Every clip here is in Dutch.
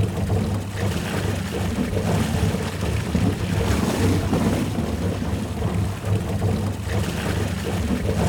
Thank you.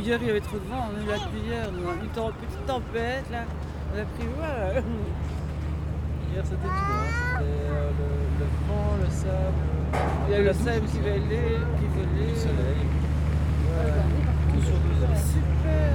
Hier, il y avait trop de vent, on a eu la pluie hier, une petite tempête là. On a pris, voilà. Hier c'était tout, hein. c'était euh, le, le vent, le sable, Il y a le sable qui volait, qui le volait. soleil. Voilà. Tout sur deux heures. Super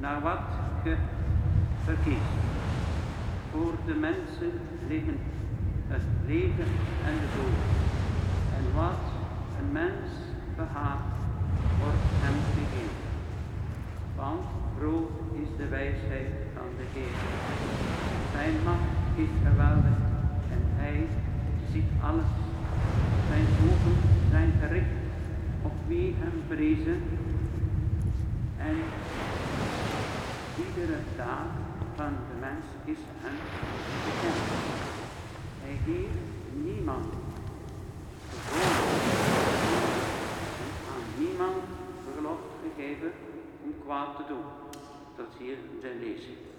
naar wat je verkiest. Voor de mensen liggen het leven en de dood. En wat een mens behaagt, wordt hem gegeven. Want groot is de wijsheid van de Heer. Zijn macht is geweldig en hij ziet alles. Zijn ogen zijn gericht op wie hem vrezen en iedere daad van de mens is hem bekend. Hij heeft niemand aan niemand verlof gegeven om kwaad te doen. Dat is hier zijn lezing.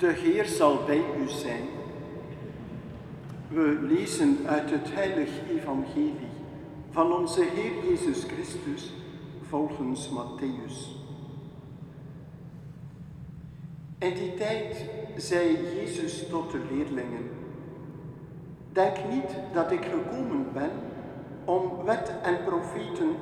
De Heer zal bij u zijn. We lezen uit het heilig evangelie van onze Heer Jezus Christus volgens Matthäus. In die tijd zei Jezus tot de leerlingen, Denk niet dat ik gekomen ben om wet en profeten